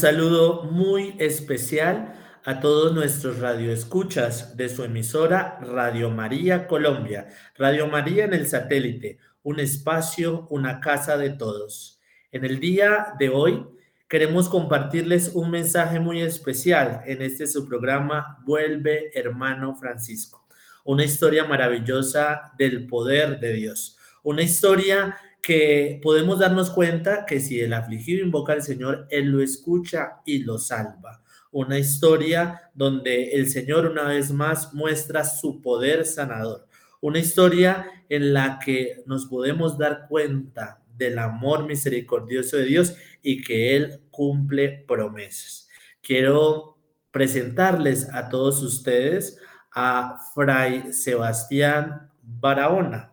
Saludo muy especial a todos nuestros radioescuchas de su emisora Radio María Colombia. Radio María en el satélite, un espacio, una casa de todos. En el día de hoy queremos compartirles un mensaje muy especial en este su programa Vuelve hermano Francisco. Una historia maravillosa del poder de Dios. Una historia que podemos darnos cuenta que si el afligido invoca al Señor, Él lo escucha y lo salva. Una historia donde el Señor una vez más muestra su poder sanador. Una historia en la que nos podemos dar cuenta del amor misericordioso de Dios y que Él cumple promesas. Quiero presentarles a todos ustedes a Fray Sebastián Barahona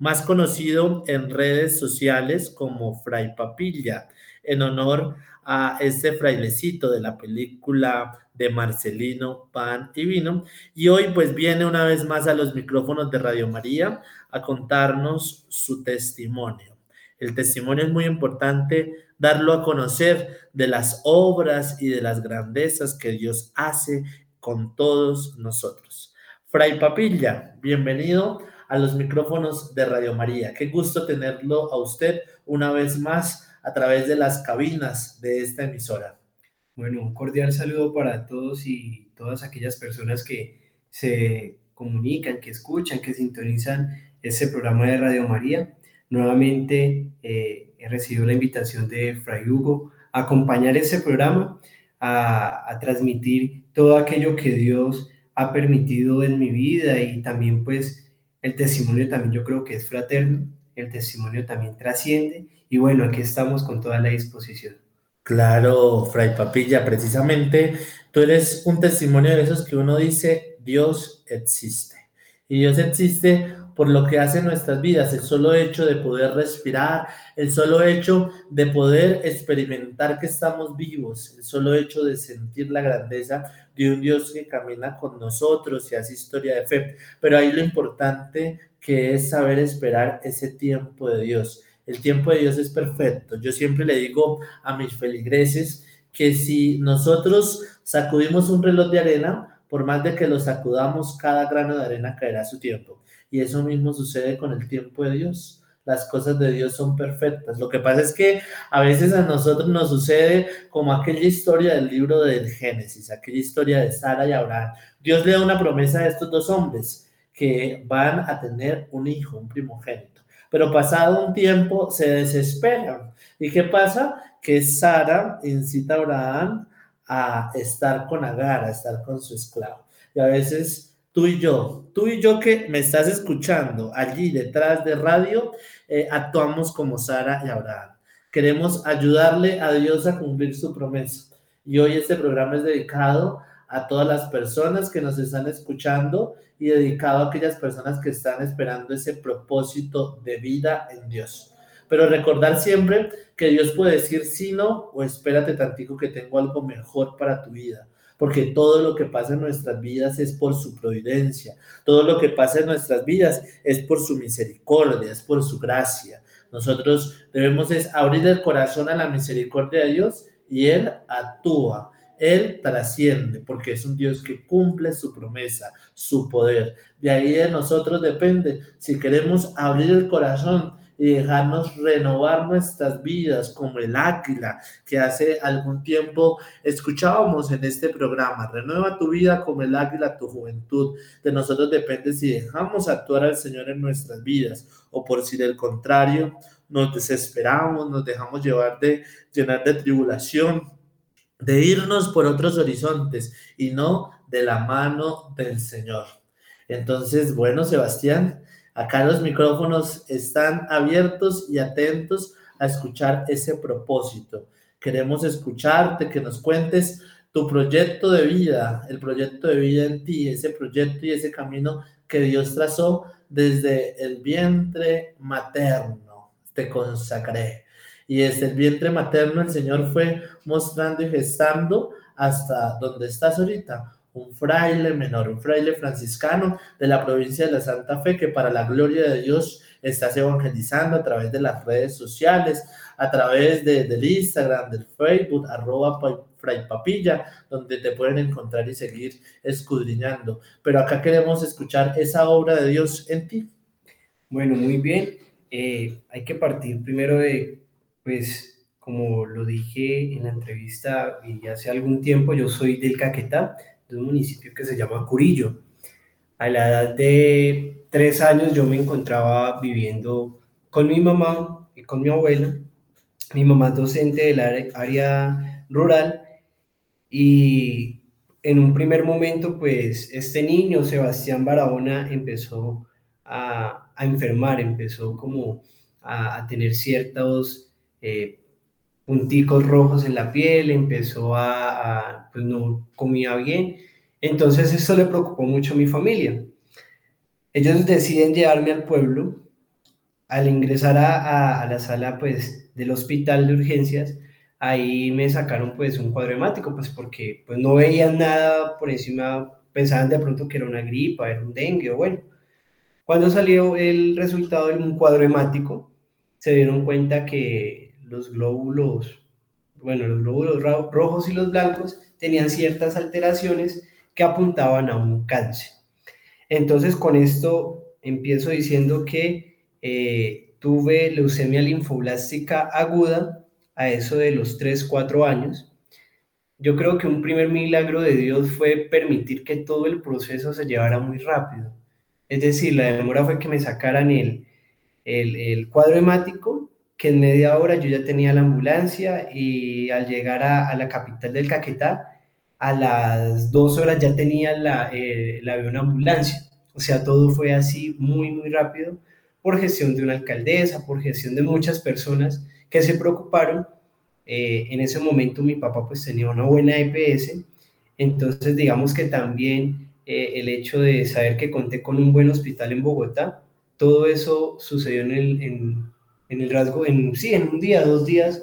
más conocido en redes sociales como Fray Papilla, en honor a este frailecito de la película de Marcelino Pan y Vino. Y hoy pues viene una vez más a los micrófonos de Radio María a contarnos su testimonio. El testimonio es muy importante darlo a conocer de las obras y de las grandezas que Dios hace con todos nosotros. Fray Papilla, bienvenido a los micrófonos de Radio María. Qué gusto tenerlo a usted una vez más a través de las cabinas de esta emisora. Bueno, un cordial saludo para todos y todas aquellas personas que se comunican, que escuchan, que sintonizan ese programa de Radio María. Nuevamente eh, he recibido la invitación de Fray Hugo a acompañar ese programa, a, a transmitir todo aquello que Dios ha permitido en mi vida y también pues el testimonio también yo creo que es fraterno, el testimonio también trasciende y bueno, aquí estamos con toda la disposición. Claro, Fray Papilla, precisamente tú eres un testimonio de esos que uno dice, Dios existe. Y Dios existe por lo que hace nuestras vidas, el solo hecho de poder respirar, el solo hecho de poder experimentar que estamos vivos, el solo hecho de sentir la grandeza de un Dios que camina con nosotros y hace historia de fe. Pero ahí lo importante que es saber esperar ese tiempo de Dios. El tiempo de Dios es perfecto. Yo siempre le digo a mis feligreses que si nosotros sacudimos un reloj de arena, por más de que lo sacudamos, cada grano de arena caerá a su tiempo. Y eso mismo sucede con el tiempo de Dios las cosas de Dios son perfectas. Lo que pasa es que a veces a nosotros nos sucede como aquella historia del libro del Génesis, aquella historia de Sara y Abraham. Dios le da una promesa a estos dos hombres que van a tener un hijo, un primogénito. Pero pasado un tiempo se desesperan. ¿Y qué pasa? Que Sara incita a Abraham a estar con Agar, a estar con su esclavo. Y a veces tú y yo, tú y yo que me estás escuchando allí detrás de radio, eh, actuamos como Sara y Abraham. Queremos ayudarle a Dios a cumplir su promesa. Y hoy este programa es dedicado a todas las personas que nos están escuchando y dedicado a aquellas personas que están esperando ese propósito de vida en Dios. Pero recordar siempre que Dios puede decir sí, no, o espérate tantico que tengo algo mejor para tu vida porque todo lo que pasa en nuestras vidas es por su providencia, todo lo que pasa en nuestras vidas es por su misericordia, es por su gracia. Nosotros debemos es abrir el corazón a la misericordia de Dios y Él actúa. Él trasciende porque es un Dios que cumple su promesa, su poder. De ahí de nosotros depende si queremos abrir el corazón y dejarnos renovar nuestras vidas como el águila que hace algún tiempo escuchábamos en este programa. Renueva tu vida como el águila, tu juventud. De nosotros depende si dejamos actuar al Señor en nuestras vidas o por si del contrario nos desesperamos, nos dejamos llevar de llenar de tribulación, de irnos por otros horizontes y no de la mano del Señor. Entonces, bueno, Sebastián, Acá los micrófonos están abiertos y atentos a escuchar ese propósito. Queremos escucharte, que nos cuentes tu proyecto de vida, el proyecto de vida en ti, ese proyecto y ese camino que Dios trazó desde el vientre materno. Te consagré. Y desde el vientre materno el Señor fue mostrando y gestando hasta donde estás ahorita, un fraile menor, un fraile franciscano de la provincia de la Santa Fe, que para la gloria de Dios estás evangelizando a través de las redes sociales, a través de, del Instagram, del Facebook, arroba Fray Papilla, donde te pueden encontrar y seguir escudriñando. Pero acá queremos escuchar esa obra de Dios en ti. Bueno, muy bien. Eh, hay que partir primero de, pues, como lo dije en la entrevista y hace algún tiempo, yo soy del Caquetá, de un municipio que se llama Curillo. A la edad de tres años yo me encontraba viviendo con mi mamá y con mi abuela. Mi mamá es docente del área rural y en un primer momento, pues este niño, Sebastián Barahona, empezó a, enfermar, empezó como a, a tener ciertos eh, punticos rojos en la piel, empezó a, a, pues no comía bien. Entonces esto le preocupó mucho a mi familia. Ellos deciden llevarme al pueblo. Al ingresar a, a la sala pues, del hospital de urgencias, ahí me sacaron pues un cuadro hemático, pues porque pues no veían nada por encima, pensaban de pronto que era una gripa, era un dengue o bueno. Cuando salió el resultado de un cuadro hemático, se dieron cuenta que los glóbulos, bueno, los glóbulos rojos y los blancos tenían ciertas alteraciones que apuntaban a un cáncer. Entonces con esto empiezo diciendo que eh, tuve leucemia linfoblástica aguda a eso de los 3, 4 años, yo creo que un primer milagro de Dios fue permitir que todo el proceso se llevara muy rápido. Es decir, la demora fue que me sacaran el, el, cuadro hemático, que en media hora yo ya tenía la ambulancia y al llegar a, la capital del Caquetá, a las dos horas ya tenía la, eh, la avión ambulancia. O sea, todo fue así muy, muy rápido por gestión de una alcaldesa, por gestión de muchas personas que se preocuparon. Eh, en ese momento mi papá pues tenía una buena EPS, entonces digamos que también eh, el hecho de saber que conté con un buen hospital en Bogotá, todo eso sucedió en el, en, en el rasgo, en, sí, en un día, dos días,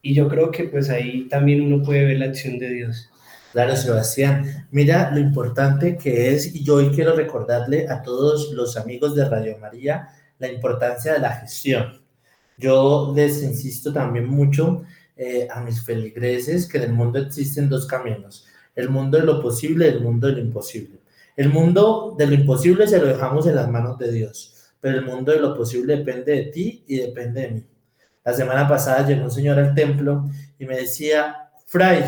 y yo creo que pues ahí también uno puede ver la acción de Dios. Claro, Sebastián. Mira lo importante que es, y yo hoy quiero recordarle a todos los amigos de Radio María la importancia de la gestión. Yo les insisto también mucho eh, a mis feligreses que en el mundo existen dos caminos, el mundo de lo posible y el mundo de lo imposible. El mundo de lo imposible se lo dejamos en las manos de Dios, pero el mundo de lo posible depende de ti y depende de mí. La semana pasada llegó un señor al templo y me decía, Fray,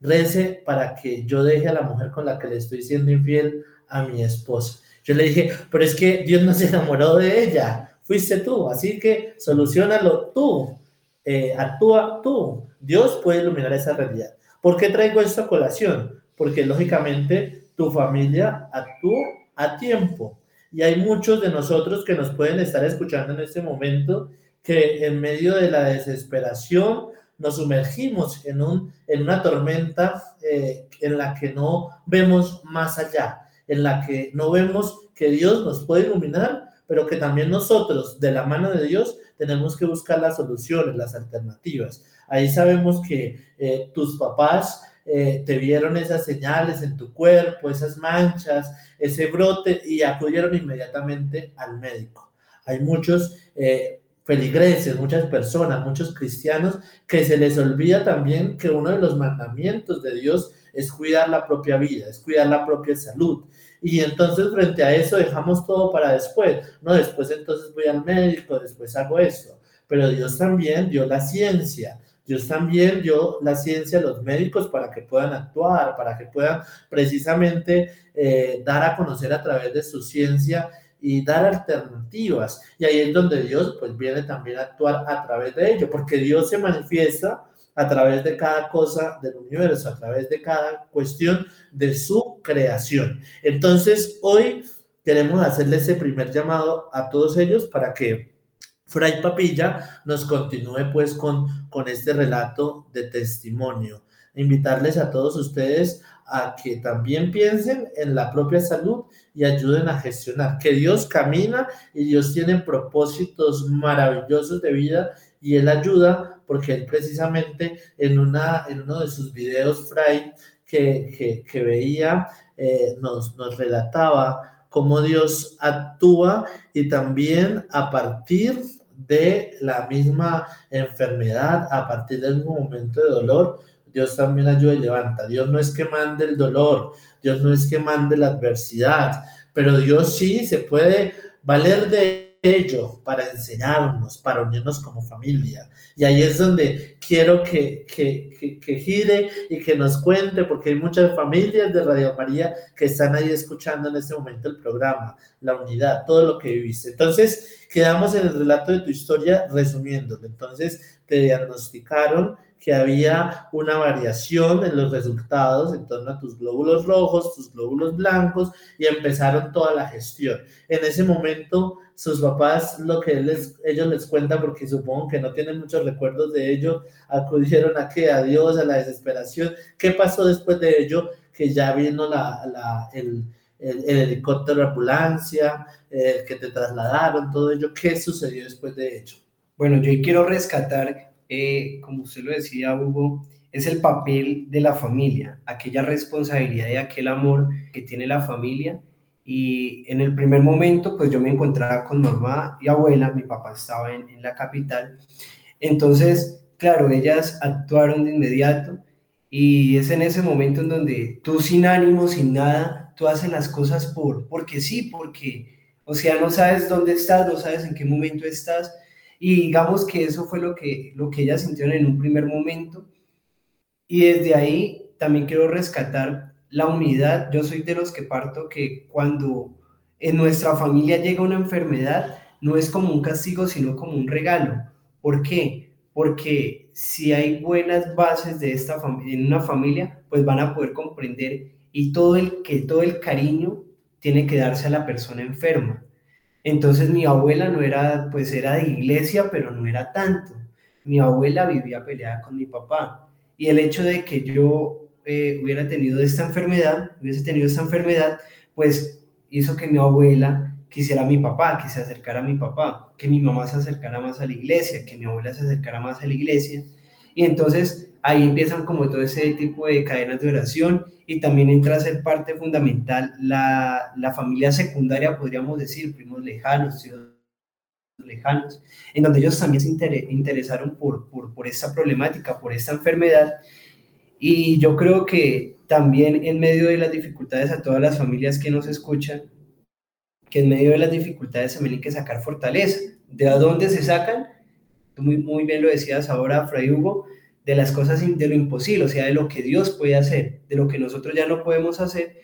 rece para que yo deje a la mujer con la que le estoy siendo infiel a mi esposa. Yo le dije, pero es que Dios no se enamoró de ella fuiste tú, así que solucionalo tú, eh, actúa tú. Dios puede iluminar esa realidad. ¿Por qué traigo esta colación? Porque lógicamente tu familia actuó a tiempo. Y hay muchos de nosotros que nos pueden estar escuchando en este momento que en medio de la desesperación nos sumergimos en, un, en una tormenta eh, en la que no vemos más allá, en la que no vemos que Dios nos puede iluminar pero que también nosotros, de la mano de Dios, tenemos que buscar las soluciones, las alternativas. Ahí sabemos que eh, tus papás eh, te vieron esas señales en tu cuerpo, esas manchas, ese brote y acudieron inmediatamente al médico. Hay muchos eh, feligreses, muchas personas, muchos cristianos que se les olvida también que uno de los mandamientos de Dios es cuidar la propia vida, es cuidar la propia salud. Y entonces frente a eso dejamos todo para después. No, después entonces voy al médico, después hago esto. Pero Dios también dio la ciencia. Dios también dio la ciencia a los médicos para que puedan actuar, para que puedan precisamente eh, dar a conocer a través de su ciencia y dar alternativas. Y ahí es donde Dios pues viene también a actuar a través de ello, porque Dios se manifiesta a través de cada cosa del universo, a través de cada cuestión de su creación. Entonces, hoy queremos hacerle ese primer llamado a todos ellos para que Fray Papilla nos continúe pues con, con este relato de testimonio. Invitarles a todos ustedes a que también piensen en la propia salud y ayuden a gestionar, que Dios camina y Dios tiene propósitos maravillosos de vida y Él ayuda porque Él precisamente en, una, en uno de sus videos, Fray, que, que, veía, eh, nos, nos relataba cómo Dios actúa y también a partir de la misma enfermedad, a partir del mismo momento de dolor, Dios también ayuda y levanta. Dios no es que mande el dolor, Dios no es que mande la adversidad, pero Dios sí se puede valer de ello para enseñarnos, para unirnos como familia. Y ahí es donde quiero que, que, que, gire y que nos cuente, porque hay muchas familias de Radio María que están ahí escuchando en este momento el programa, la unidad, todo lo que viviste. Entonces, quedamos en el relato de tu historia resumiéndolo. Entonces, te diagnosticaron que había una variación en los resultados en torno a tus glóbulos rojos, tus glóbulos blancos, y empezaron toda la gestión. En ese momento, sus papás, lo que ellos les cuentan, porque supongo que no tienen muchos recuerdos de ello, acudieron a que a Dios, a la desesperación. ¿Qué pasó después de ello? Que ya vino la, el, helicóptero de ambulancia, eh, que te trasladaron, todo ello. ¿Qué sucedió después de ello? Bueno, yo quiero rescatar eh, como usted lo decía, Hugo, es el papel de la familia, aquella responsabilidad y aquel amor que tiene la familia. Y en el primer momento, pues yo me encontraba con mamá y abuela, mi papá estaba en, la capital. Entonces, claro, ellas actuaron de inmediato y es en ese momento en donde tú sin ánimo, sin nada, tú haces las cosas por, porque sí, porque, o sea, no sabes dónde estás, no sabes en qué momento estás, y digamos que eso fue lo que, lo que ellas sintieron en un primer momento. Y desde ahí también quiero rescatar la unidad. Yo soy de los que parto que cuando en nuestra familia llega una enfermedad, no es como un castigo, sino como un regalo. ¿Por qué? Porque si hay buenas bases de esta en una familia, pues van a poder comprender y todo el que todo el cariño tiene que darse a la persona enferma. Entonces mi abuela no era, pues era de iglesia, pero no era tanto. Mi abuela vivía peleada con mi papá. Y el hecho de que yo eh, hubiera tenido esta enfermedad, hubiese tenido esta enfermedad, pues hizo que mi abuela quisiera a mi papá, que se acercara a mi papá, que mi mamá se acercara más a la iglesia, que mi abuela se acercara más a la iglesia. Y entonces ahí empiezan como todo ese tipo de cadenas de oración y también entra a ser parte fundamental la, la familia secundaria, podríamos decir, primos lejanos, tíos lejanos, en donde ellos también se interesaron por, por, por esta problemática, por esta enfermedad. Y yo creo que también en medio de las dificultades a todas las familias que nos escuchan, que en medio de las dificultades se tienen que sacar fortaleza. ¿De dónde se sacan? Muy, muy bien lo decías ahora, Fray Hugo, de las cosas, de lo imposible, o sea, de lo que Dios puede hacer, de lo que nosotros ya no podemos hacer,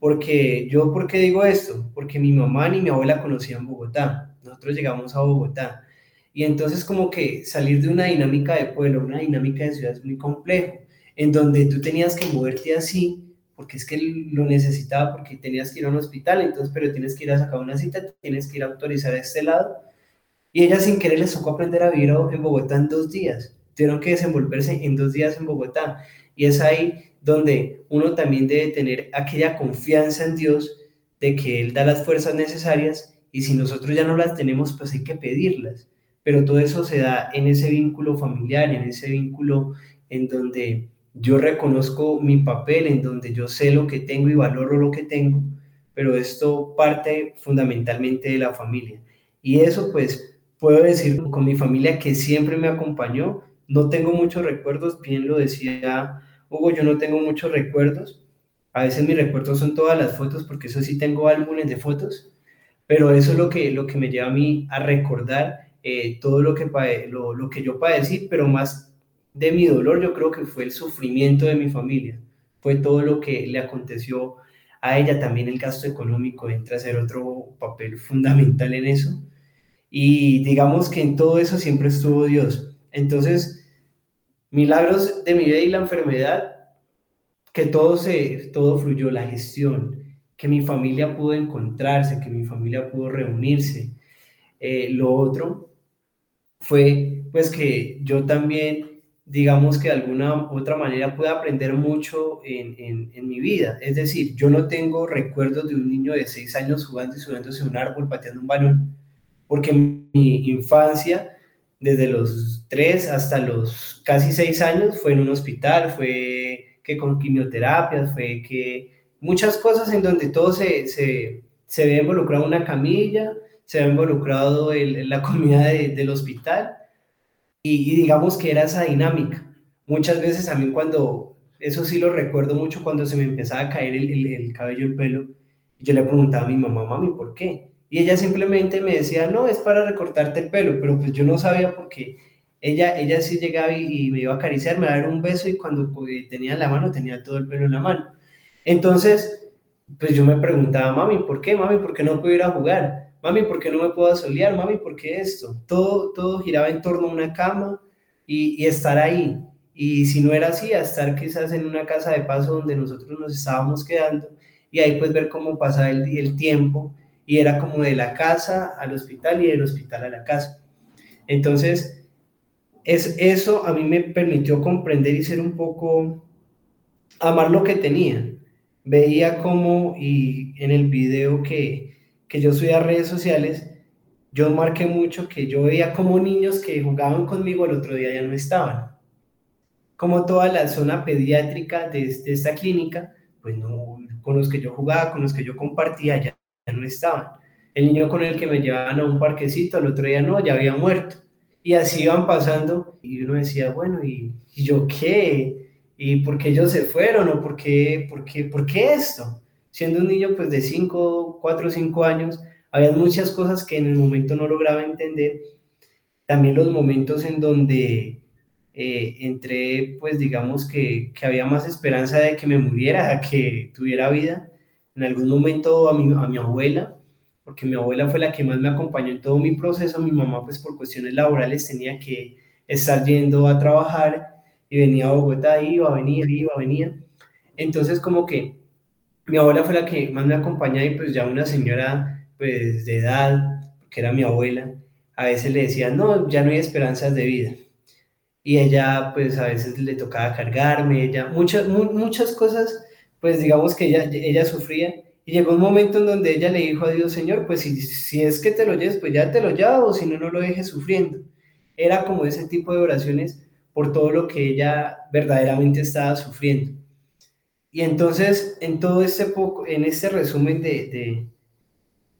porque yo, ¿por qué digo esto? Porque mi mamá ni mi abuela conocían Bogotá, nosotros llegamos a Bogotá, y entonces como que salir de una dinámica de pueblo, una dinámica de ciudad es muy complejo, en donde tú tenías que moverte así, porque es que lo necesitaba, porque tenías que ir a un hospital, entonces, pero tienes que ir a sacar una cita, tienes que ir a autorizar a este lado, y ella sin querer les tocó aprender a vivir en Bogotá en dos días, tuvieron que desenvolverse en dos días en Bogotá. Y es ahí donde uno también debe tener aquella confianza en Dios de que Él da las fuerzas necesarias y si nosotros ya no las tenemos, pues hay que pedirlas. Pero todo eso se da en ese vínculo familiar, en ese vínculo en donde yo reconozco mi papel, en donde yo sé lo que tengo y valoro lo que tengo, pero esto parte fundamentalmente de la familia. Y eso pues puedo decir con mi familia que siempre me acompañó no tengo muchos recuerdos, bien lo decía Hugo, yo no tengo muchos recuerdos. A veces mis recuerdos son todas las fotos, porque eso sí tengo álbumes de fotos, pero eso es lo que, lo que me lleva a mí a recordar eh, todo lo que, lo, lo que yo padecí, pero más de mi dolor yo creo que fue el sufrimiento de mi familia, fue todo lo que le aconteció a ella, también el gasto económico entra a ser otro papel fundamental en eso. Y digamos que en todo eso siempre estuvo Dios. Entonces, milagros de mi vida y la enfermedad, que todo, se, todo fluyó, la gestión, que mi familia pudo encontrarse, que mi familia pudo reunirse. Eh, lo otro fue pues que yo también, digamos que de alguna otra manera pude aprender mucho en, en, en, mi vida. Es decir, yo no tengo recuerdos de un niño de seis años jugando y subiéndose a un árbol, pateando un balón, porque mi infancia desde los tres hasta los casi seis años fue en un hospital, fue que con quimioterapias, fue que muchas cosas en donde todo se, se ve involucrado una camilla, se ve involucrado en la comida del hospital y, digamos que era esa dinámica. Muchas veces a mí cuando, eso sí lo recuerdo mucho cuando se me empezaba a caer el, el, cabello, el pelo, yo le preguntaba a mi mamá, mami, ¿por qué? Y ella simplemente me decía, no, es para recortarte el pelo, pero pues yo no sabía por qué. Ella, ella sí llegaba y, me iba a acariciar, me iba a dar un beso y cuando tenía la mano, tenía todo el pelo en la mano. Entonces, pues yo me preguntaba, mami, ¿por qué? Mami, ¿por qué no puedo ir a jugar? Mami, ¿por qué no me puedo asolear? Mami, ¿por qué esto? Todo, todo giraba en torno a una cama y, estar ahí. Y si no era así, a estar quizás en una casa de paso donde nosotros nos estábamos quedando y ahí pues ver cómo pasaba el tiempo y era como de la casa al hospital y del hospital a la casa. Entonces, es, eso a mí me permitió comprender y ser un poco, amar lo que tenía. Veía como, y en el video que, que yo subí a redes sociales, yo marqué mucho que yo veía como niños que jugaban conmigo el otro día ya no estaban. Como toda la zona pediátrica de, de esta clínica, pues no, con los que yo jugaba, con los que yo compartía, ya no estaban. El niño con el que me llevaban a un parquecito, al otro día no, ya había muerto. Y así iban pasando y uno decía, bueno, ¿y, yo qué? ¿Y por qué ellos se fueron? ¿O por qué, por qué, por qué esto? Siendo un niño pues de 5, 4 o 5 años, había muchas cosas que en el momento no lograba entender. También los momentos en donde eh, entré, pues digamos que, que había más esperanza de que me muriera, que tuviera vida en algún momento a mi, a mi abuela, porque mi abuela fue la que más me acompañó en todo mi proceso, mi mamá pues por cuestiones laborales tenía que estar yendo a trabajar y venía a Bogotá, iba, venía, iba, venía. Entonces como que mi abuela fue la que más me acompañaba y pues ya una señora pues de edad, que era mi abuela, a veces le decía, no, ya no hay esperanzas de vida. Y ella pues a veces le tocaba cargarme, ella, muchas, muchas cosas pues digamos que ella, ella sufría. Y llegó un momento en donde ella le dijo a Dios, Señor, pues si, si es que te lo lleves, pues ya te lo llevo, si no, no lo dejes sufriendo. Era como ese tipo de oraciones por todo lo que ella verdaderamente estaba sufriendo. Y entonces, en todo este poco, en este resumen de, de,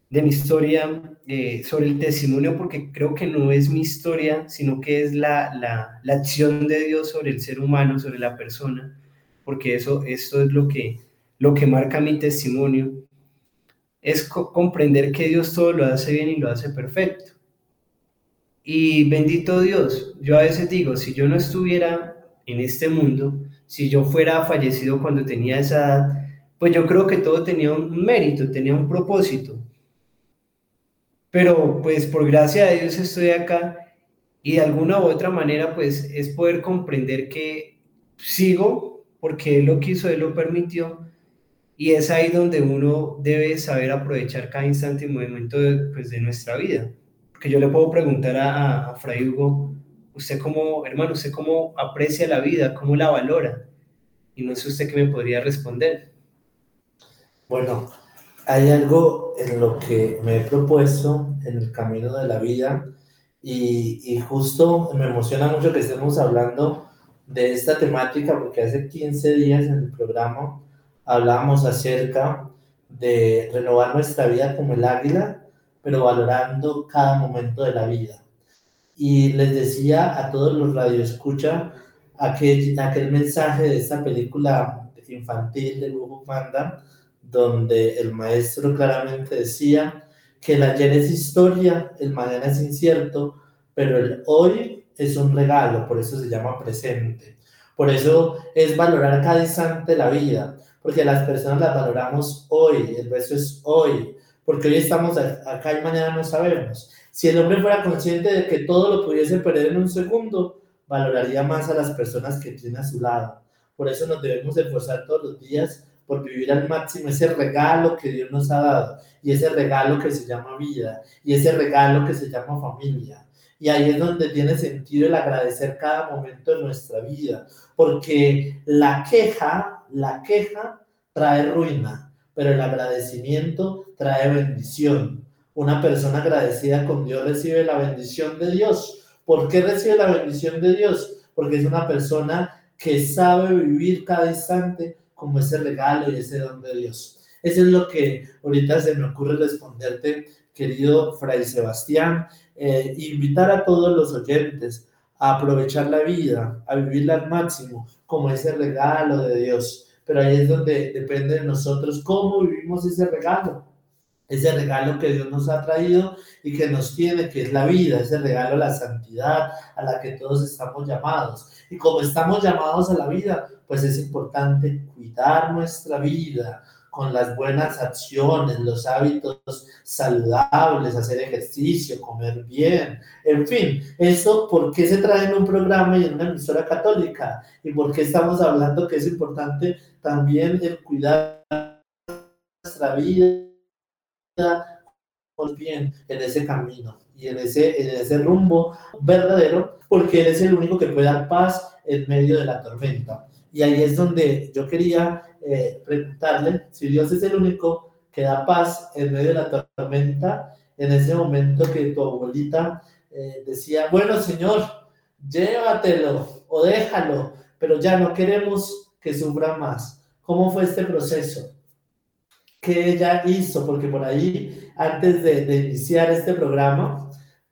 de mi historia eh, sobre el testimonio, porque creo que no es mi historia, sino que es la, la, la acción de Dios sobre el ser humano, sobre la persona, porque eso, esto es lo que, lo que marca mi testimonio, es comprender que Dios todo lo hace bien y lo hace perfecto. Y bendito Dios, yo a veces digo, si yo no estuviera en este mundo, si yo fuera fallecido cuando tenía esa edad, pues yo creo que todo tenía un mérito, tenía un propósito. Pero pues por gracia de Dios estoy acá y de alguna u otra manera pues es poder comprender que sigo porque Él lo quiso, Él lo permitió, y es ahí donde uno debe saber aprovechar cada instante y momento de, pues, de nuestra vida. Porque yo le puedo preguntar a, a Fray Hugo, usted cómo, hermano, usted cómo aprecia la vida, cómo la valora, y no sé usted qué me podría responder. Bueno, hay algo en lo que me he propuesto en el camino de la vida y, y justo me emociona mucho que estemos hablando de esta temática porque hace 15 días en el programa hablábamos acerca de renovar nuestra vida como el águila, pero valorando cada momento de la vida. Y les decía a todos los radioescucha aquel, aquel mensaje de esta película infantil de Lujo Panda, donde el maestro claramente decía que el ayer es historia, el mañana es incierto, pero el hoy es un regalo, por eso se llama presente. Por eso es valorar cada instante la vida, porque las personas las valoramos hoy, el resto es hoy, porque hoy estamos acá y mañana no sabemos. Si el hombre fuera consciente de que todo lo pudiese perder en un segundo, valoraría más a las personas que tiene a su lado. Por eso nos debemos esforzar todos los días por vivir al máximo ese regalo que Dios nos ha dado, y ese regalo que se llama vida, y ese regalo que se llama familia. Y ahí es donde tiene sentido el agradecer cada momento de nuestra vida, porque la queja, la queja trae ruina, pero el agradecimiento trae bendición. Una persona agradecida con Dios recibe la bendición de Dios. ¿Por qué recibe la bendición de Dios? Porque es una persona que sabe vivir cada instante como ese regalo y ese don de Dios. Eso es lo que ahorita se me ocurre responderte, querido Fray Sebastián. Eh, invitar a todos los oyentes a aprovechar la vida, a vivirla al máximo, como ese regalo de Dios. Pero ahí es donde depende de nosotros cómo vivimos ese regalo ese regalo que Dios nos ha traído y que nos tiene, que es la vida, ese regalo, la santidad a la que todos estamos llamados. Y como estamos llamados a la vida, pues es importante cuidar nuestra vida con las buenas acciones, los hábitos saludables, hacer ejercicio, comer bien, en fin, eso, ¿por qué se trae en un programa y en una emisora católica? ¿Y por qué estamos hablando que es importante también el cuidar nuestra vida? bien en ese camino y en ese, en ese rumbo verdadero, porque Él es el único que puede dar paz en medio de la tormenta. Y ahí es donde yo quería eh, preguntarle si Dios es el único que da paz en medio de la tormenta, en ese momento que tu abuelita eh, decía, bueno Señor, llévatelo o déjalo, pero ya no queremos que sufra más. ¿Cómo fue este proceso? ¿Qué ella hizo? Porque por ahí, antes de, iniciar este programa,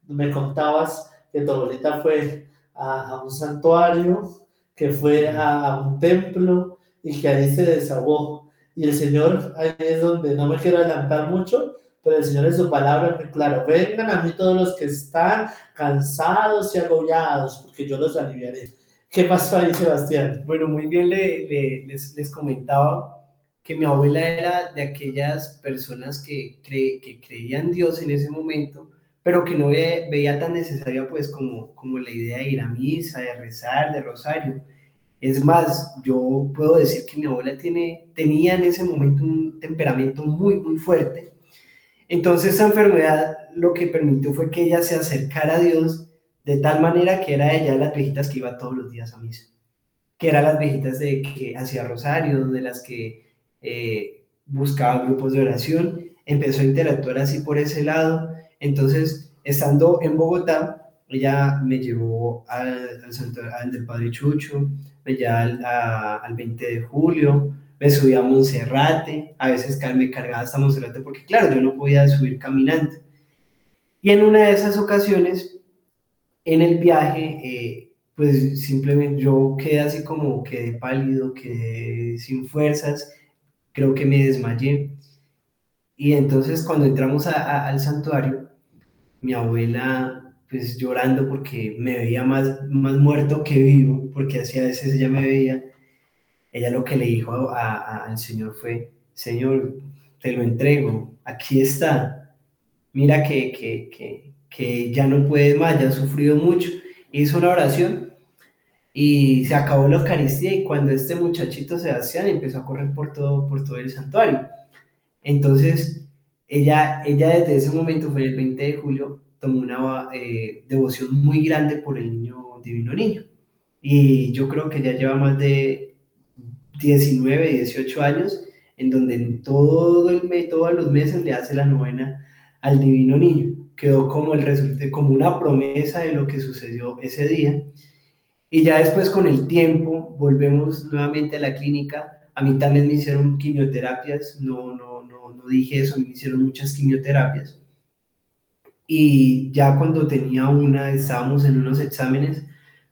me contabas que tu abuelita fue a, un santuario, que fue a, un templo y que ahí se desahogó. Y el Señor, ahí es donde no me quiero adelantar mucho, pero el Señor en su palabra muy claro, vengan a mí todos los que están cansados y agobiados, porque yo los aliviaré. ¿Qué pasó ahí, Sebastián? Bueno, muy bien le, les, les comentaba que mi abuela era de aquellas personas que, que creían Dios en ese momento, pero que no veía tan necesaria pues como, como la idea de ir a misa, de rezar, de rosario. Es más, yo puedo decir que mi abuela tiene, tenía en ese momento un temperamento muy, muy fuerte. Entonces esa enfermedad lo que permitió fue que ella se acercara a Dios de tal manera que era ella las viejitas que iba todos los días a misa, que eran las viejitas de que hacía rosario, de las que eh, buscaba grupos de oración, empezó a interactuar así por ese lado. Entonces, estando en Bogotá, ella me llevó al, al, del Padre Chucho, me llevó al, 20 de julio, me subí a Monserrate, a veces me cargaba hasta Monserrate porque, claro, yo no podía subir caminando. Y en una de esas ocasiones, en el viaje, eh, pues simplemente yo quedé así como quedé pálido, quedé sin fuerzas creo que me desmayé. Y entonces cuando entramos al santuario, mi abuela pues llorando porque me veía más, más muerto que vivo, porque así a veces ella me veía, ella lo que le dijo al Señor fue, Señor, te lo entrego, aquí está, mira que, que, que, que ya no puede más, ya ha sufrido mucho. Hizo una oración y se acabó la Eucaristía y cuando este muchachito Sebastián empezó a correr por todo, por todo el santuario. Entonces, ella, ella desde ese momento, fue el 20 de julio, tomó una eh, devoción muy grande por el niño divino niño. Y yo creo que ya lleva más de 19, 18 años en donde todo el mes, todos los meses le hace la novena al divino niño. Quedó como, el como una promesa de lo que sucedió ese día y ya después con el tiempo volvemos nuevamente a la clínica. A mí también me hicieron quimioterapias, no, no, no, no dije eso, me hicieron muchas quimioterapias. Y ya cuando tenía una, estábamos en unos exámenes.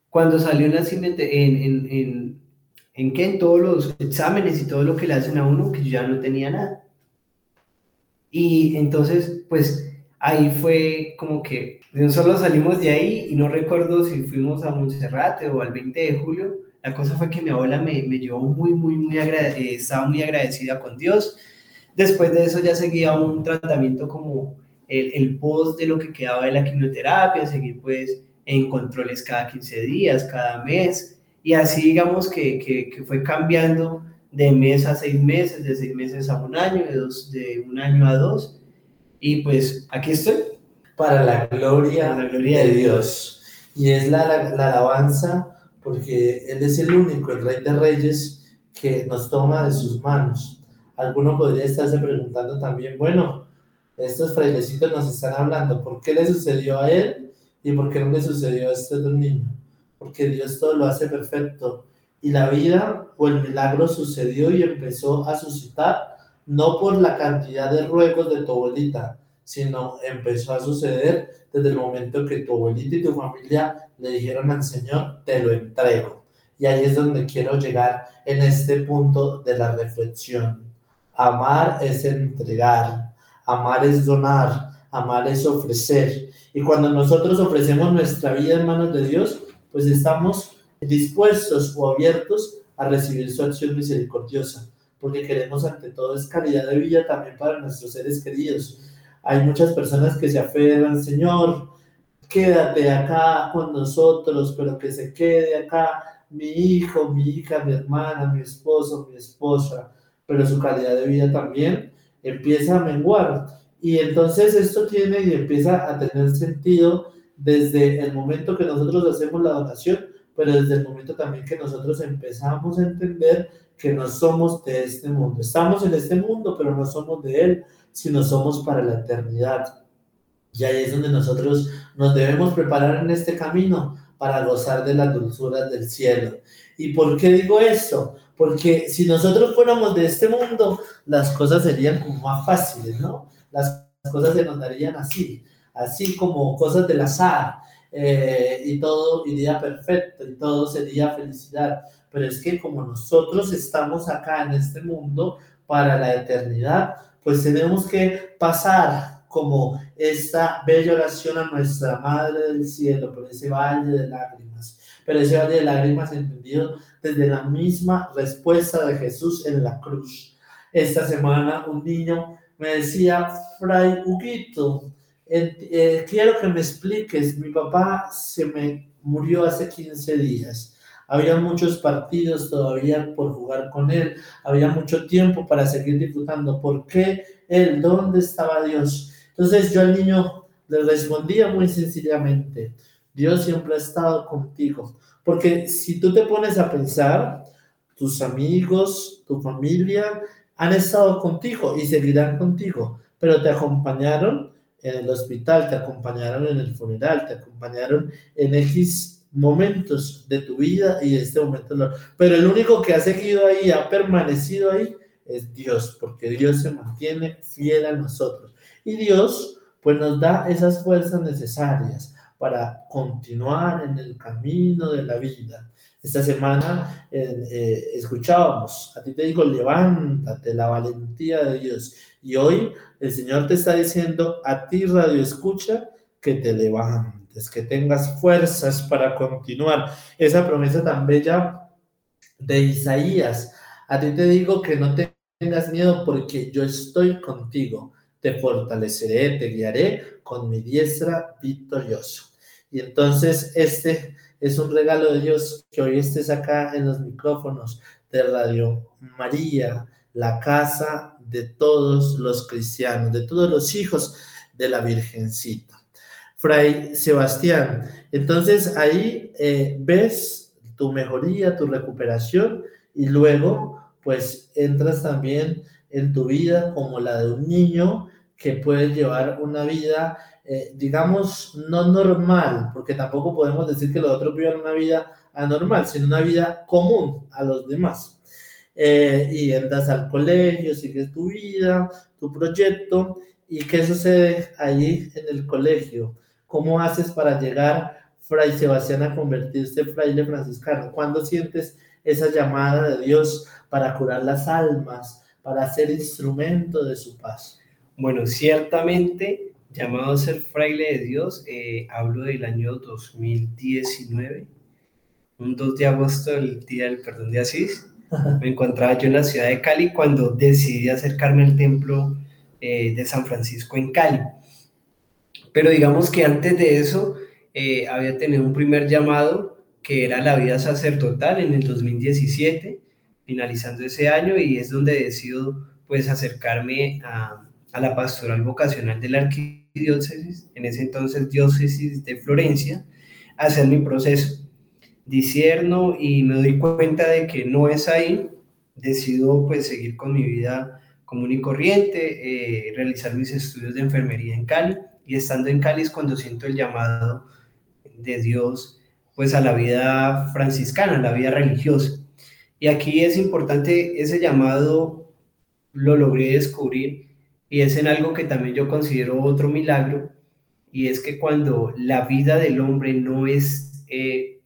Cuando salió en, en, en, en, en que en todos los exámenes y todo lo que le hacen a uno, que yo ya no tenía nada. Y entonces, pues ahí fue como que solo salimos de ahí y no recuerdo si fuimos a Monserrate o al 20 de julio. La cosa fue que mi abuela me, me llevó muy, muy, muy agradecida, eh, estaba muy agradecida con Dios. Después de eso ya seguía un tratamiento como el, el post de lo que quedaba de la quimioterapia, seguir pues en controles cada 15 días, cada mes, y así digamos que, que, que fue cambiando de mes a seis meses, de seis meses a un año, de, dos, de un año a dos, y pues aquí estoy para la gloria, de Dios. Y es la, alabanza porque Él es el único, el Rey de Reyes, que nos toma de sus manos. Alguno podría estarse preguntando también, bueno, estos frailecitos nos están hablando, ¿por qué le sucedió a Él y por qué no le sucedió a este niño? Porque Dios todo lo hace perfecto. Y la vida o el milagro sucedió y empezó a suscitar no por la cantidad de ruegos de tu abuelita, sino empezó a suceder desde el momento que tu abuelita y tu familia le dijeron al Señor, te lo entrego. Y ahí es donde quiero llegar en este punto de la reflexión. Amar es entregar, amar es donar, amar es ofrecer. Y cuando nosotros ofrecemos nuestra vida en manos de Dios, pues estamos dispuestos o abiertos a recibir su acción misericordiosa, porque queremos ante todo es calidad de vida también para nuestros seres queridos. Hay muchas personas que se aferran, Señor, quédate acá con nosotros, pero que se quede acá mi hijo, mi hija, mi hermana, mi esposo, mi esposa, pero su calidad de vida también empieza a menguar. Y entonces esto tiene y empieza a tener sentido desde el momento que nosotros hacemos la donación, pero desde el momento también que nosotros empezamos a entender que no somos de este mundo. Estamos en este mundo, pero no somos de él, sino somos para la eternidad. Y ahí es donde nosotros nos debemos preparar en este camino para gozar de las dulzuras del cielo. ¿Y por qué digo esto? Porque si nosotros fuéramos de este mundo, las cosas serían como más fáciles, ¿no? Las cosas se nos darían así, así como cosas del azar, eh, y todo iría perfecto, y todo sería felicidad. Pero es que como nosotros estamos acá en este mundo para la eternidad, pues tenemos que pasar como esta bella oración a nuestra Madre del Cielo por ese valle de lágrimas. Pero ese valle de lágrimas entendido desde la misma respuesta de Jesús en la cruz. Esta semana un niño me decía, Fray Huguito, eh, quiero que me expliques, mi papá se me murió hace 15 días. Había muchos partidos todavía por jugar con él, había mucho tiempo para seguir disfrutando. ¿Por qué él? ¿Dónde estaba Dios? Entonces yo al niño le respondía muy sencillamente, Dios siempre ha estado contigo. Porque si tú te pones a pensar, tus amigos, tu familia han estado contigo y seguirán contigo, pero te acompañaron en el hospital, te acompañaron en el funeral, te acompañaron en X momentos de tu vida y este momento. Pero el único que ha seguido ahí, ha permanecido ahí, es Dios, porque Dios se mantiene fiel a nosotros. Y Dios pues nos da esas fuerzas necesarias para continuar en el camino de la vida. Esta semana eh, eh, escuchábamos, a ti te digo, levántate, la valentía de Dios. Y hoy el Señor te está diciendo, a ti radio escucha, que te levantes, que tengas fuerzas para continuar. Esa promesa tan bella de Isaías, a ti te digo que no tengas miedo porque yo estoy contigo te fortaleceré, te guiaré con mi diestra victorioso. Y entonces este es un regalo de Dios que hoy estés acá en los micrófonos de Radio María, la casa de todos los cristianos, de todos los hijos de la Virgencita. Fray Sebastián, entonces ahí eh, ves tu mejoría, tu recuperación y luego pues entras también en tu vida como la de un niño que puede llevar una vida, eh, digamos, no normal, porque tampoco podemos decir que los otros vivan una vida anormal, sino una vida común a los demás. Eh, y entras al colegio, sigues tu vida, tu proyecto, y qué sucede ahí en el colegio. ¿Cómo haces para llegar, Fray Sebastián, a convertirse en fraile franciscano? ¿Cuándo sientes esa llamada de Dios para curar las almas, para ser instrumento de su paz? Bueno, ciertamente, llamado a ser fraile de Dios, eh, hablo del año 2019, un 2 de agosto, el día del perdón de Asís. Me encontraba yo en la ciudad de Cali cuando decidí acercarme al templo eh, de San Francisco en Cali. Pero digamos que antes de eso eh, había tenido un primer llamado que era la vida sacerdotal en el 2017, finalizando ese año, y es donde decido pues acercarme a, a la pastoral vocacional de la arquidiócesis, en ese entonces diócesis de Florencia, a hacer mi proceso. Disierno y me doy cuenta de que no es ahí, decido pues seguir con mi vida común y corriente, eh, realizar mis estudios de enfermería en Cali y estando en Cali es cuando siento el llamado de Dios pues a la vida franciscana, a la vida religiosa. Y aquí es importante ese llamado lo logré descubrir y es en algo que también yo considero otro milagro y es que cuando la vida del hombre no es, eh,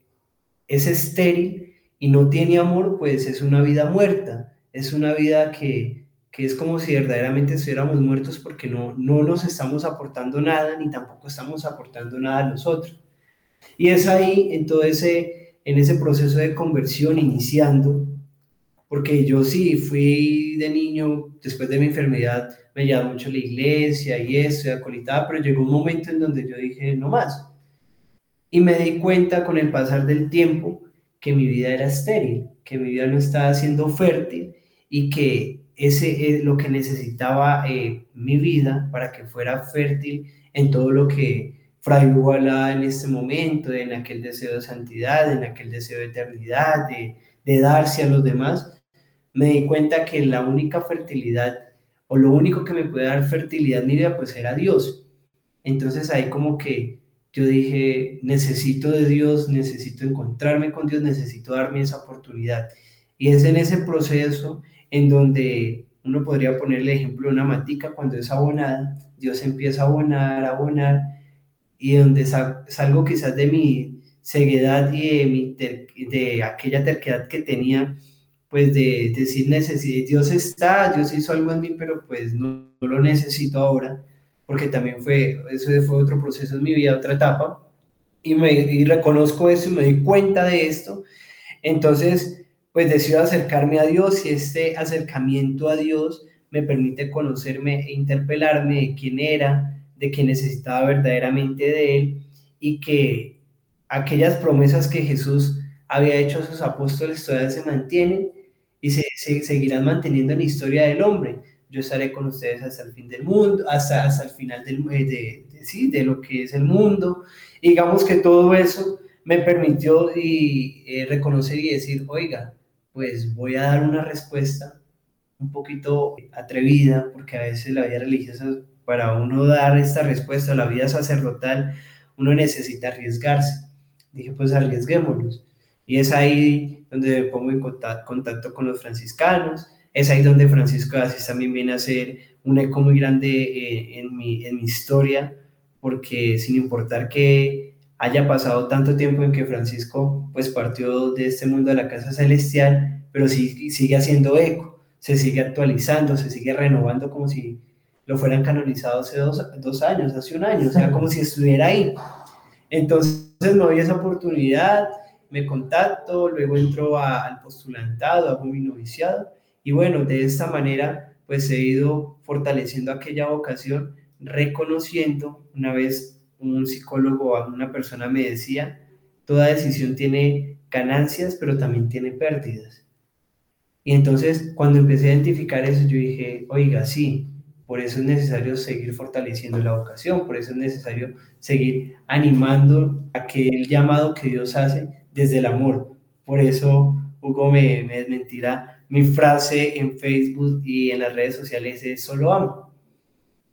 es estéril y no tiene amor, pues es una vida muerta, es una vida que, que es como si verdaderamente estuviéramos muertos porque no, no nos estamos aportando nada ni tampoco estamos aportando nada a nosotros. Y es ahí, en todo ese, en ese proceso de conversión, iniciando, porque yo sí fui de niño, después de mi enfermedad, me llamaba mucho la iglesia y eso, y acolitaba, pero llegó un momento en donde yo dije, no más. Y me di cuenta con el pasar del tiempo que mi vida era estéril, que mi vida no estaba siendo fértil y que ese es lo que necesitaba eh, mi vida para que fuera fértil en todo lo que Fray Hugo en este momento, en aquel deseo de santidad, en aquel deseo de eternidad, de, de darse a los demás, me di cuenta que la única fertilidad o lo único que me puede dar fertilidad mi vida, pues era Dios. Entonces ahí como que yo dije, necesito de Dios, necesito encontrarme con Dios, necesito darme esa oportunidad. Y es en ese proceso en donde uno podría poner el ejemplo de una matica cuando es abonada, Dios empieza a abonar, a abonar, y donde salgo quizás de mi ceguedad y de, de aquella terquedad que tenía, pues de, decir necesidad, Dios está, Dios hizo algo en mí, pero pues no, lo necesito ahora, porque también fue, eso fue otro proceso en mi vida, otra etapa, y, me, y reconozco eso y me doy cuenta de esto, entonces pues decido acercarme a Dios y este acercamiento a Dios me permite conocerme e interpelarme de quién era, de que necesitaba verdaderamente de Él y que aquellas promesas que Jesús había hecho a sus apóstoles todavía se mantienen y se, seguirán manteniendo en la historia del hombre. Yo estaré con ustedes hasta el fin del mundo, hasta, hasta el final del, eh, de, de, sí, de lo que es el mundo. Y digamos que todo eso me permitió y, eh, reconocer y decir, oiga, pues voy a dar una respuesta un poquito atrevida, porque a veces la vida religiosa, para uno dar esta respuesta a la vida sacerdotal, uno necesita arriesgarse. Dije, pues arriesguémonos. Y es ahí donde me pongo en contacto, con los franciscanos, es ahí donde Francisco de Asís también viene a ser un eco muy grande eh, en, mi, en mi historia, porque sin importar que haya pasado tanto tiempo en que Francisco pues partió de este mundo de la casa celestial, pero sí, sigue haciendo eco, se sigue actualizando, se sigue renovando como si lo fueran canonizado hace dos, dos años, hace un año, o sea, como si estuviera ahí. Entonces me doy esa oportunidad, me contacto, luego entro al postulantado, hago mi noviciado y bueno, de esta manera pues he ido fortaleciendo aquella vocación, reconociendo, una vez un psicólogo o una persona me decía, toda decisión tiene ganancias, pero también tiene pérdidas. Y entonces cuando empecé a identificar eso, yo dije, oiga, sí, por eso es necesario seguir fortaleciendo la vocación, por eso es necesario seguir animando a que el llamado que Dios hace desde el amor. Por eso Hugo me, me desmentirá. Mi frase en Facebook y en las redes sociales es solo amo.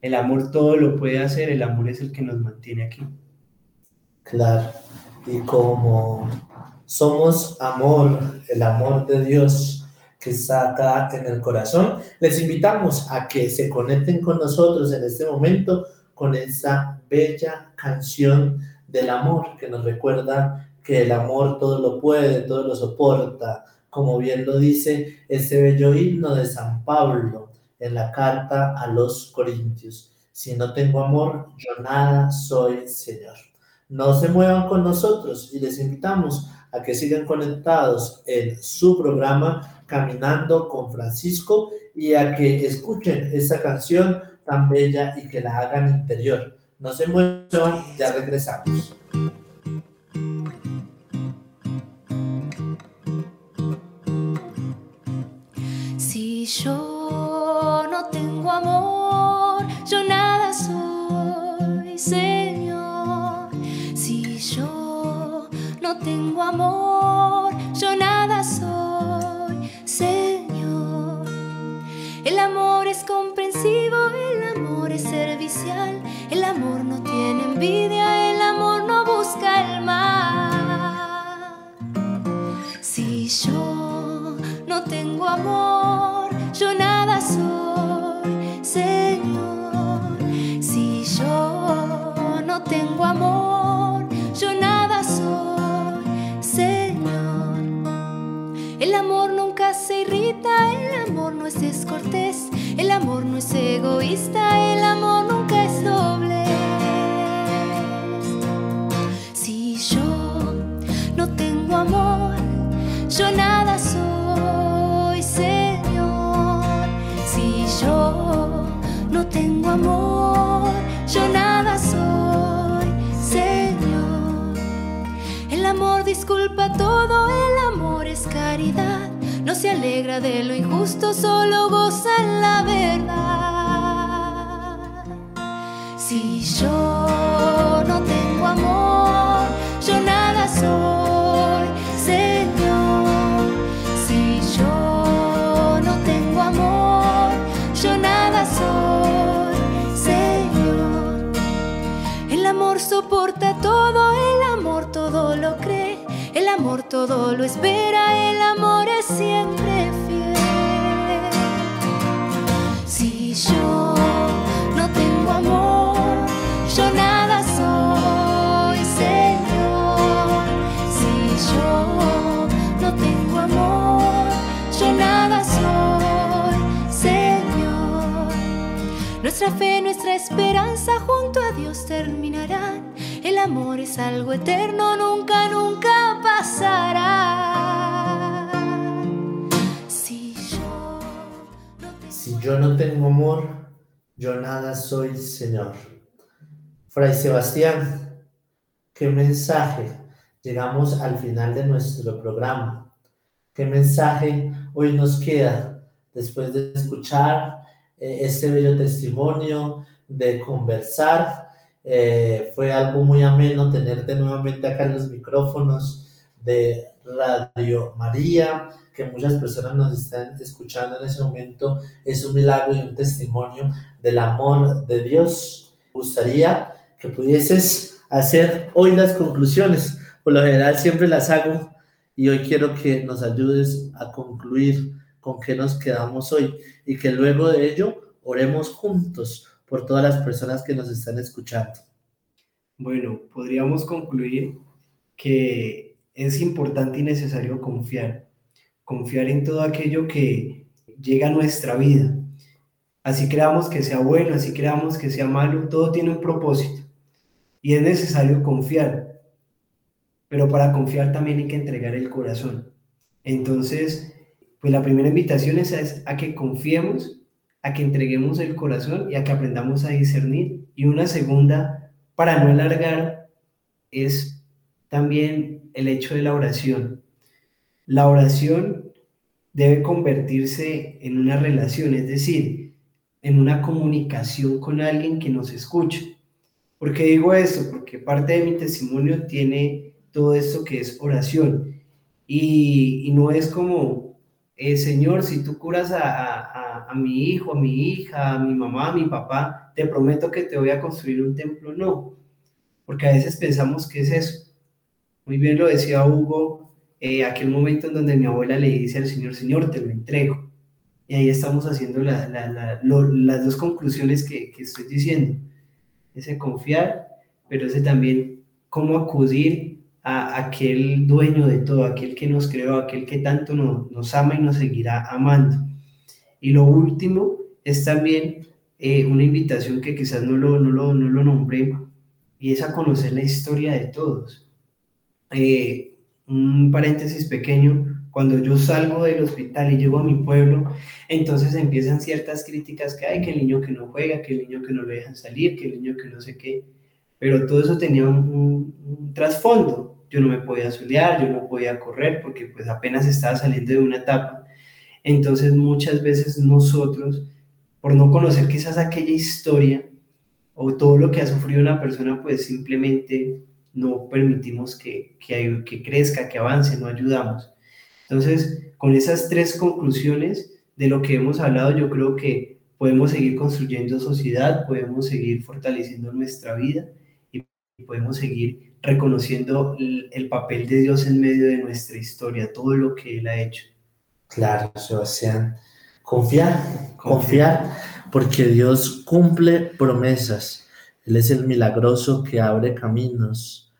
El amor todo lo puede hacer, el amor es el que nos mantiene aquí. Claro, y como somos amor, el amor de Dios que está acá en el corazón, les invitamos a que se conecten con nosotros en este momento con esa bella canción del amor que nos recuerda que el amor todo lo puede, todo lo soporta, como bien lo dice ese bello himno de San Pablo en la carta a los Corintios. Si no tengo amor, yo nada soy, Señor. No se muevan con nosotros y les invitamos a que sigan conectados en su programa Caminando con Francisco y a que escuchen esta canción tan bella y que la hagan interior. No se muevan, ya regresamos. Yo no tengo amor, yo nada soy, Señor. Si yo no tengo amor, yo nada soy, Señor. El amor es comprensivo, el amor es servicial, el amor no tiene envidia, el amor no busca el mal. Si yo no tengo amor, tengo amor, yo nada soy, Señor. El amor nunca se irrita, el amor no es descortés, el amor no es egoísta, el amor nunca es doble. Si yo no tengo amor, yo nada No se alegra de lo injusto, solo goza la verdad. Si yo no tengo amor, yo nada soy, Señor. Si yo no tengo amor, yo nada soy, Señor. El amor soporta todo, el amor todo lo cree, el amor todo lo espera, siempre fiel. Si yo no tengo amor, yo nada soy, Señor. Si yo no tengo amor, yo nada soy, Señor. Nuestra fe, nuestra esperanza junto a Dios terminarán. El amor es algo eterno, nunca, nunca pasará. Yo no tengo amor, yo nada soy, Señor. Fray Sebastián, qué mensaje. Llegamos al final de nuestro programa. ¿Qué mensaje hoy nos queda después de escuchar eh, este bello testimonio, de conversar? Eh, fue algo muy ameno tenerte nuevamente acá en los micrófonos de Radio María, que muchas personas nos están escuchando en ese momento. Es un milagro y un testimonio del amor de Dios. Me gustaría que pudieses hacer hoy las conclusiones. Por lo general siempre las hago y hoy quiero que nos ayudes a concluir con qué nos quedamos hoy y que luego de ello oremos juntos por todas las personas que nos están escuchando. Bueno, podríamos concluir que es importante y necesario confiar, confiar en todo aquello que llega a nuestra vida. Así creamos que sea bueno, así creamos que sea malo, todo tiene un propósito y es necesario confiar. Pero para confiar también hay que entregar el corazón. Entonces, pues la primera invitación es a, a que confiemos, a que entreguemos el corazón y a que aprendamos a discernir. Y una segunda, para no alargar, es también el hecho de la oración. La oración debe convertirse en una relación, es decir, en una comunicación con alguien que nos escuche. ¿Por qué digo esto? Porque parte de mi testimonio tiene todo esto que es oración. Y, y no es como, eh, Señor, si tú curas a, a, a, mi hijo, a mi hija, a mi mamá, a mi papá, te prometo que te voy a construir un templo. No, porque a veces pensamos que es eso. Muy bien lo decía Hugo, eh, aquel momento en donde mi abuela le dice al Señor, Señor, te lo entrego. Y ahí estamos haciendo la, la, la, lo, las dos conclusiones que, que estoy diciendo. Ese confiar, pero ese también cómo acudir a aquel dueño de todo, aquel que nos creó, aquel que tanto nos, ama y nos seguirá amando. Y lo último es también eh, una invitación que quizás no lo, no, lo, no lo nombré, y es a conocer la historia de todos. Eh, un paréntesis pequeño, cuando yo salgo del hospital y llego a mi pueblo, entonces empiezan ciertas críticas que hay, que el niño que no juega, que el niño que no lo dejan salir, que el niño que no sé qué, pero todo eso tenía un, un, trasfondo. Yo no me podía solear, yo no podía correr porque pues apenas estaba saliendo de una etapa. Entonces muchas veces nosotros, por no conocer quizás aquella historia o todo lo que ha sufrido una persona, pues simplemente no permitimos que, que, que crezca, que avance, no ayudamos. Entonces, con esas tres conclusiones de lo que hemos hablado, yo creo que podemos seguir construyendo sociedad, podemos seguir fortaleciendo nuestra vida y podemos seguir reconociendo el, el, papel de Dios en medio de nuestra historia, todo lo que Él ha hecho. Claro, Sebastián. Confiar, confiar, porque Dios cumple promesas. Él es el milagroso que abre caminos.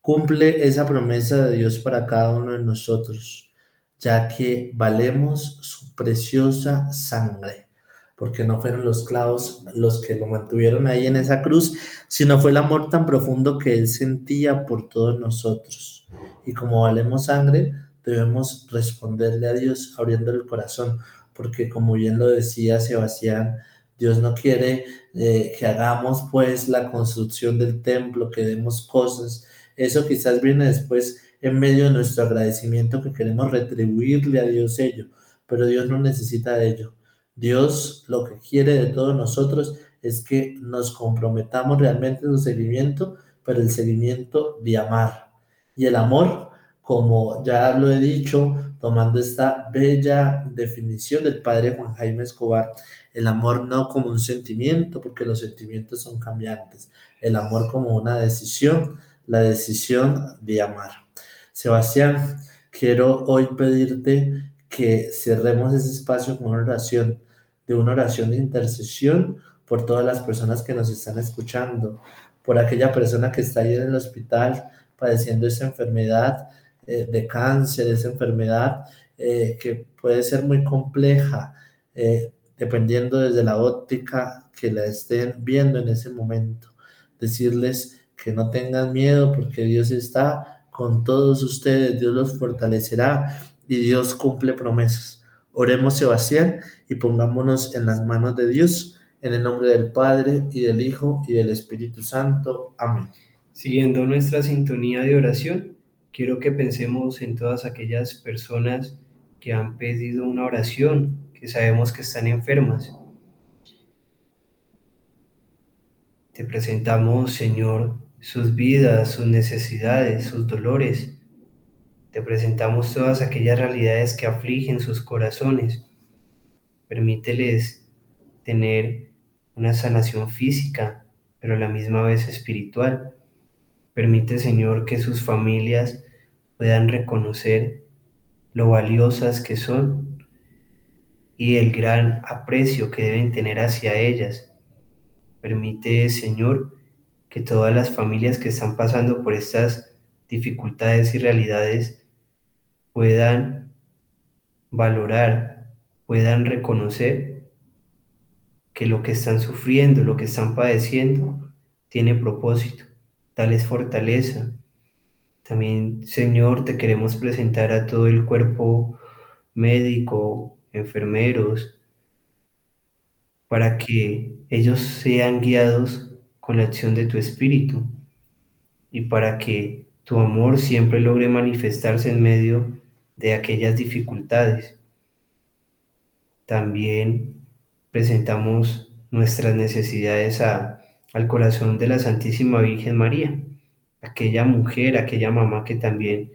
Cumple esa promesa de Dios para cada uno de nosotros, ya que valemos su preciosa sangre, porque no fueron los clavos los que lo mantuvieron ahí en esa cruz, sino fue el amor tan profundo que Él sentía por todos nosotros. Y como valemos sangre, debemos responderle a Dios abriendo el corazón, porque como bien lo decía Sebastián, Dios no quiere eh, que hagamos pues la construcción del templo, que demos cosas. Eso quizás viene después en medio de nuestro agradecimiento que queremos retribuirle a Dios ello, pero Dios no necesita de ello. Dios lo que quiere de todos nosotros es que nos comprometamos realmente en su seguimiento, pero el seguimiento de amar. Y el amor, como ya lo he dicho, tomando esta bella definición del padre Juan Jaime Escobar, el amor no como un sentimiento, porque los sentimientos son cambiantes, el amor como una decisión, la decisión de amar. Sebastián, quiero hoy pedirte que cerremos ese espacio con una oración, de una oración de intercesión por todas las personas que nos están escuchando, por aquella persona que está ahí en el hospital padeciendo esa enfermedad eh, de cáncer, esa enfermedad eh, que puede ser muy compleja. Eh, dependiendo desde la óptica que la estén viendo en ese momento. Decirles que no tengan miedo porque Dios está con todos ustedes, Dios los fortalecerá y Dios cumple promesas. Oremos Sebastián y pongámonos en las manos de Dios, en el nombre del Padre y del Hijo y del Espíritu Santo. Amén. Siguiendo nuestra sintonía de oración, quiero que pensemos en todas aquellas personas que han pedido una oración que sabemos que están enfermas. Te presentamos, Señor, sus vidas, sus necesidades, sus dolores. Te presentamos todas aquellas realidades que afligen sus corazones. Permíteles tener una sanación física, pero a la misma vez espiritual. Permite, Señor, que sus familias puedan reconocer lo valiosas que son y el gran aprecio que deben tener hacia ellas. Permite, Señor, que todas las familias que están pasando por estas dificultades y realidades puedan valorar, puedan reconocer que lo que están sufriendo, lo que están padeciendo, tiene propósito, tal es fortaleza. También, Señor, te queremos presentar a todo el cuerpo médico, enfermeros, para que ellos sean guiados con la acción de tu espíritu y para que tu amor siempre logre manifestarse en medio de aquellas dificultades. También presentamos nuestras necesidades al corazón de la Santísima Virgen María, aquella mujer, aquella mamá que también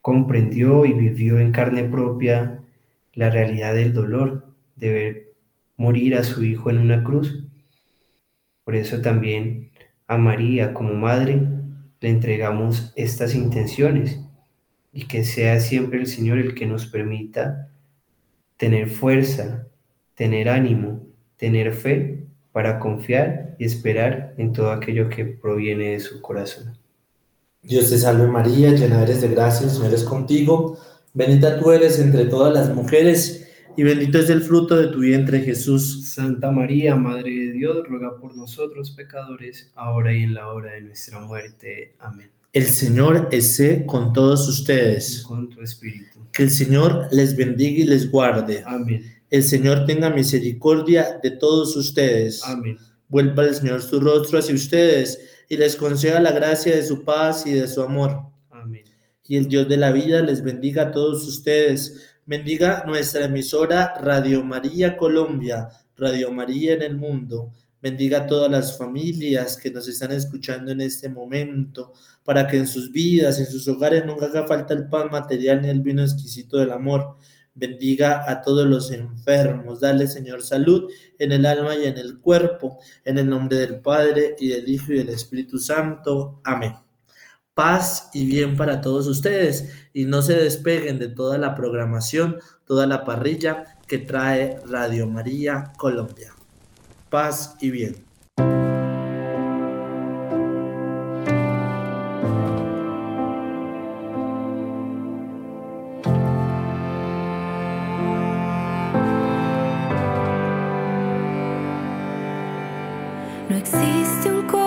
comprendió y vivió en carne propia la realidad del dolor de ver morir a su hijo en una cruz. Por eso también a María como madre le entregamos estas intenciones y que sea siempre el Señor el que nos permita tener fuerza, tener ánimo, tener fe para confiar y esperar en todo aquello que proviene de su corazón. Dios te salve María, llena eres de gracia, el Señor es contigo. Bendita tú eres entre todas las mujeres, y bendito es el fruto de tu vientre, Jesús. Santa María, Madre de Dios, ruega por nosotros pecadores, ahora y en la hora de nuestra muerte. Amén. El Señor esté con todos ustedes. con tu espíritu. Que el Señor les bendiga y les guarde. Amén. El Señor tenga misericordia de todos ustedes. Amén. Vuelva el Señor su rostro hacia ustedes y les conceda la gracia de su paz y de su amor y el Dios de la vida les bendiga a todos ustedes. Bendiga nuestra emisora Radio María Colombia, Radio María en el mundo. Bendiga a todas las familias que nos están escuchando en este momento, para que en sus vidas, en sus hogares, nunca haga falta el pan material ni el vino exquisito del amor. Bendiga a todos los enfermos. Dale, Señor, salud en el alma y en el cuerpo. En el nombre del Padre y del Hijo y del Espíritu Santo. Amén paz y bien para todos ustedes y no se despeguen de toda la programación, toda la parrilla que trae Radio María Colombia. Paz y bien. No existe un corazón